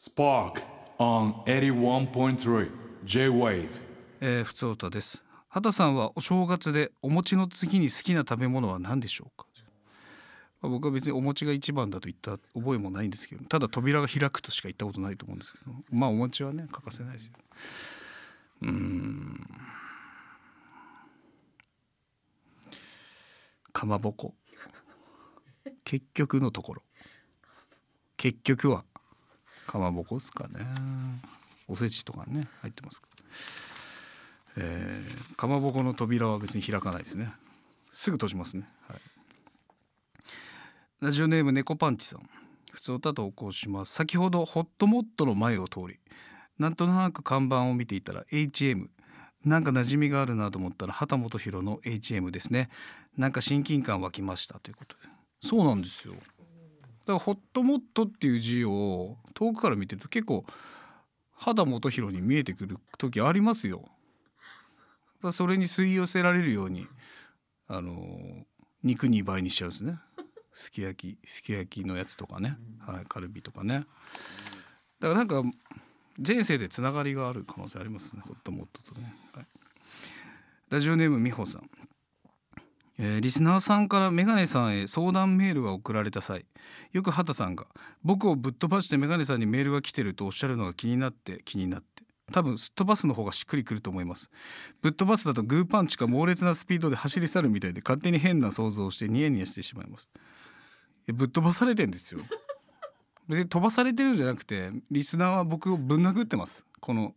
Spark on 81.3 J-Wave. えー、ふつおたです。畑さんはお正月でお餅の次に好きな食べ物は何でしょうか、まあ、僕は別にお餅が一番だと言った覚えもないんですけどただ扉が開くとしか言ったことないと思うんですけどまあお餅はね欠かせないですよ。うん。かまぼこ。結局のところ。結局は。かまぼこですかね。おせちとかね入ってます。かえー、かまぼこの扉は別に開かないですね。すぐ閉じますね、はい、ラジオネーム猫パンチさん。普通歌投稿します。先ほどホットモットの前を通りなんとなく看板を見ていたら HM なんか馴染みがあるなと思ったら畑本博の HM ですね。なんか親近感湧きましたということで。そうなんですよ。からホットモットっていう字を遠くから見てると結構肌元博に見えてくる時ありますよ。それに吸い寄せられるようにあの肉2倍にしちゃうんですね。すき焼きすき焼きのやつとかね、はい、カルビとかね。だからなんか前世でつながりがある可能性ありますね。ホットモットとね、はい、ラジオネーム美穂さんえー、リスナーさんからメガネさんへ相談メールが送られた際よく畑さんが僕をぶっ飛ばしてメガネさんにメールが来てるとおっしゃるのが気になって気になって多分すっ飛ばすの方がしっくりくると思います。ぶっ飛ばすだとグーパンチか猛烈なスピードで走り去るみたいで勝手に変な想像をしてニヤニヤしてしまいます。ぶっ飛ばされてんですよ。別に飛ばされてるんじゃなくてリスナーは僕をぶん殴ってます。この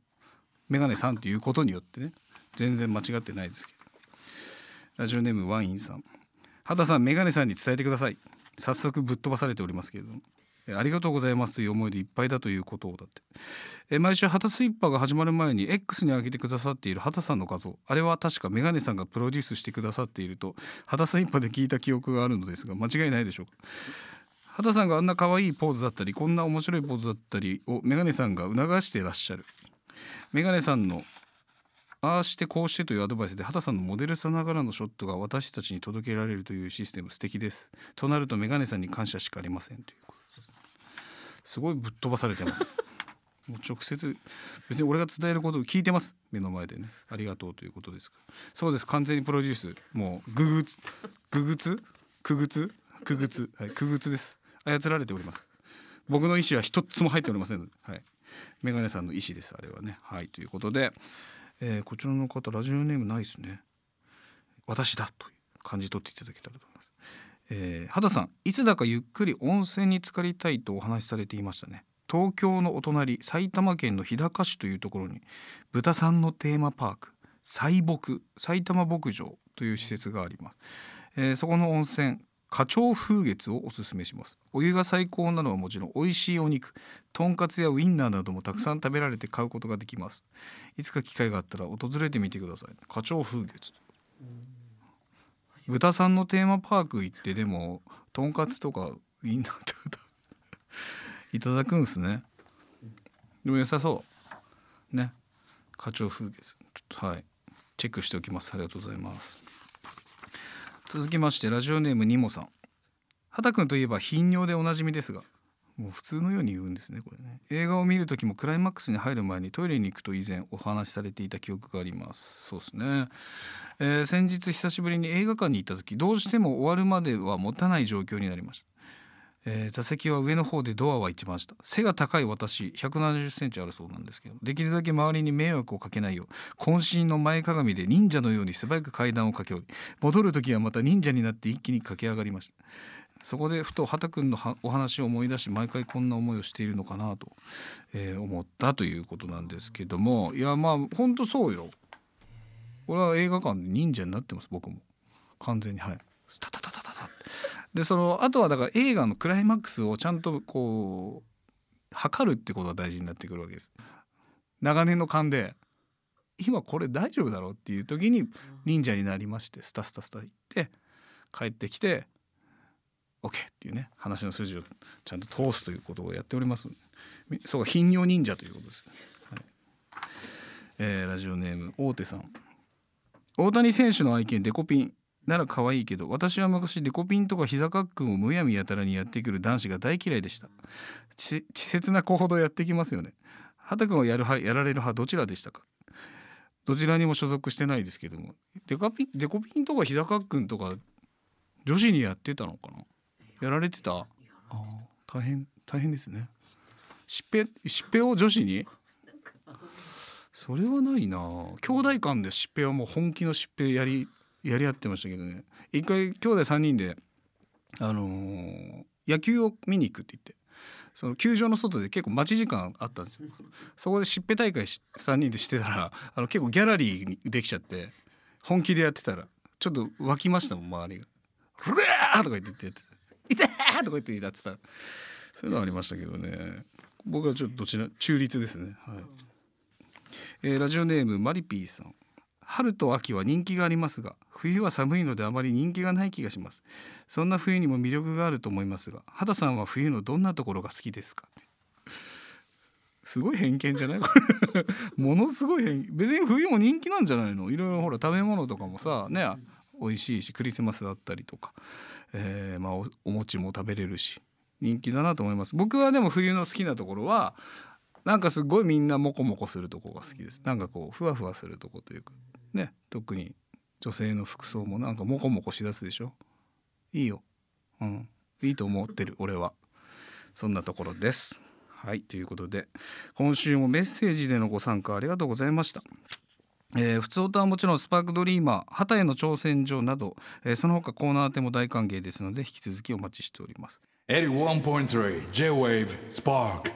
メガネさんということによってね。全然間違ってないですけど。ラジオネームワインさん。畑さんメガネさんに伝えてください。早速ぶっ飛ばされておりますけれども。ありがとうございますという思いでいっぱいだということをだって。え毎週旗スイッパーが始まる前に X に上げてくださっている畑さんの画像。あれは確かメガネさんがプロデュースしてくださっていると旗スイッパーで聞いた記憶があるのですが間違いないでしょうか。畑さんがあんな可愛いポーズだったりこんな面白いポーズだったりをメガネさんが促してらっしゃる。メガネさんのああしてこうしてというアドバイスで畑さんのモデルさながらのショットが私たちに届けられるというシステム素敵です。となるとメガネさんに感謝しかありません。ということす。ごいぶっ飛ばされてます。もう直接別に俺が伝えることを聞いてます。目の前でね。ありがとうということですそうです。完全にプロデュース。もうググツ。ググツ？クグツクグツはい。クグツです。操られております。僕の意思は一つも入っておりませんはい。メガネさんの意思です。あれはね。はい。ということで、えー、こちらの方ラジオネームないですね。私だという感じ取っていただけたらと思います。えー、肌さんいつだかゆっくり温泉に浸かりたいとお話しされていましたね。東京のお隣埼玉県の日高市というところに豚さんのテーマパーク西牧埼玉牧場という施設があります、えー、そこの温泉花鳥風月をおすすめします。お湯が最高なのはもちろん美味しいお肉とんかつやウインナーなどもたくさん食べられて買うことができます。いつか機会があったら訪れてみてください。花鳥風月。豚さんのテーマパーク行ってでもとんかつとかウインナーとかいただくんすね。でも良さそう。ね。課長風月。ちょっとはい。チェックしておきます。ありがとうございます。続きましてラジオネームニモさん。畑くんといえば頻尿でおなじみですがもう普通のように言うんですねこれね。映画を見る時もクライマックスに入る前にトイレに行くと以前お話しされていた記憶があります。そうですね、えー、先日久しぶりに映画館に行った時どうしても終わるまでは持たない状況になりました。えー、座席は上の方でドアは一番下。背が高い私1 7 0センチあるそうなんですけど。できるだけ周りに迷惑をかけないよう渾身の前かがみで忍者のように素早く階段を駆け下り戻る時はまた忍者になって一気に駆け上がりました。そこでふと畑君のお話を思い出し毎回こんな思いをしているのかなと、えー、思ったということなんですけども。いやまあ本当そうよ。俺は映画館で忍者になってます僕も。完全にはい。スタタタタタタ。でそのあとはだから映画のクライマックスをちゃんとこう測るってことが大事になってくるわけです。長年の勘で今これ大丈夫だろうっていう時に忍者になりましてスタスタスタ行って帰ってきて OK っていうね話の筋をちゃんと通すということをやっております。そう頻尿忍者ということです、はい。えー、ラジオネーム大手さん。大谷選手の愛犬デコピンなら可愛いけど私は昔デコピンとか膝カックンをむやみやたらにやってくる男子が大嫌いでした。稚拙な行動やってきますよね。畑君はやる派やられる派どちらでしたか？どちらにも所属してないですけども。デカピンデコピンとか膝カックンとか女子にやってたのかな？やられてた？あ大変大変ですね。しっぺしっぺを女子に？それはないな。兄弟間でしっぺはもう本気のしっぺやりやり合ってましたけどね。一回兄弟3人であのー野球を見に行くって言って。その球場の外で結構待ち時間あったんですよ。そこでしっぺ大会し3人でしてたらあの結構ギャラリーにできちゃって本気でやってたらちょっと湧きましたもん周りが「ふれー!」とか言ってやってて「い！てー!」とか言ってやってた。そういうのありましたけどね。僕はちょっとどちら中立ですね。はい。えーラジオネームマリピーさん。春と秋は人気がありますが冬は寒いのであまり人気がない気がします。そんな冬にも魅力があると思いますが畑さんは冬のどんなところが好きですか？すごい偏見じゃない？こ れものすごい偏別に冬も人気なんじゃないの？いろいろほら食べ物とかもさね美味しいしクリスマスだったりとか、えーまあ、おお餅も食べれるし人気だなと思います。僕はでも冬の好きなところはなんかすごいみんなモコモコするとこが好きです。なんかこうふわふわするとこというか。ね特に女性の服装もなんかモコモコしだすでしょ？いいよ。うん。いいと思ってる俺は。そんなところです。はい。ということで今週もメッセージでのご参加ありがとうございました。えー、普通歌はもちろんスパークドリーマー旗への挑戦状など、えーその他コーナー宛ても大歓迎ですので引き続きお待ちしております。81.3 J-Wave Spark